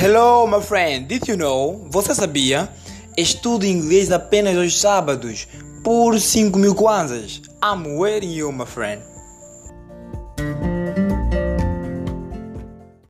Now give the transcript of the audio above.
Hello, my friend. Did you know? Você sabia? Estudo inglês apenas aos sábados por 5 mil kwanzas. I'm waiting you, my friend.